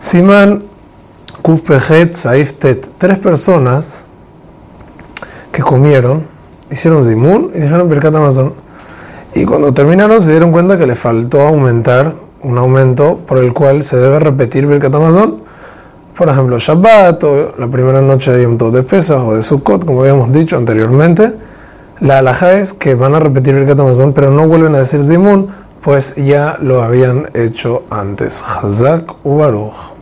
Siman Kufpejet Saiftet, tres personas que comieron, hicieron Zimun y dijeron Birkat Amazon. Y cuando terminaron se dieron cuenta que les faltó aumentar un aumento por el cual se debe repetir Birkat Amazon. Por ejemplo, Shabbat o la primera noche de Yom Tov de Pesach o de Sukkot, como habíamos dicho anteriormente. La alhaja es que van a repetir Birkat Amazon, pero no vuelven a decir Zimun, pues ya lo habían hecho antes. Hazak u Baruch.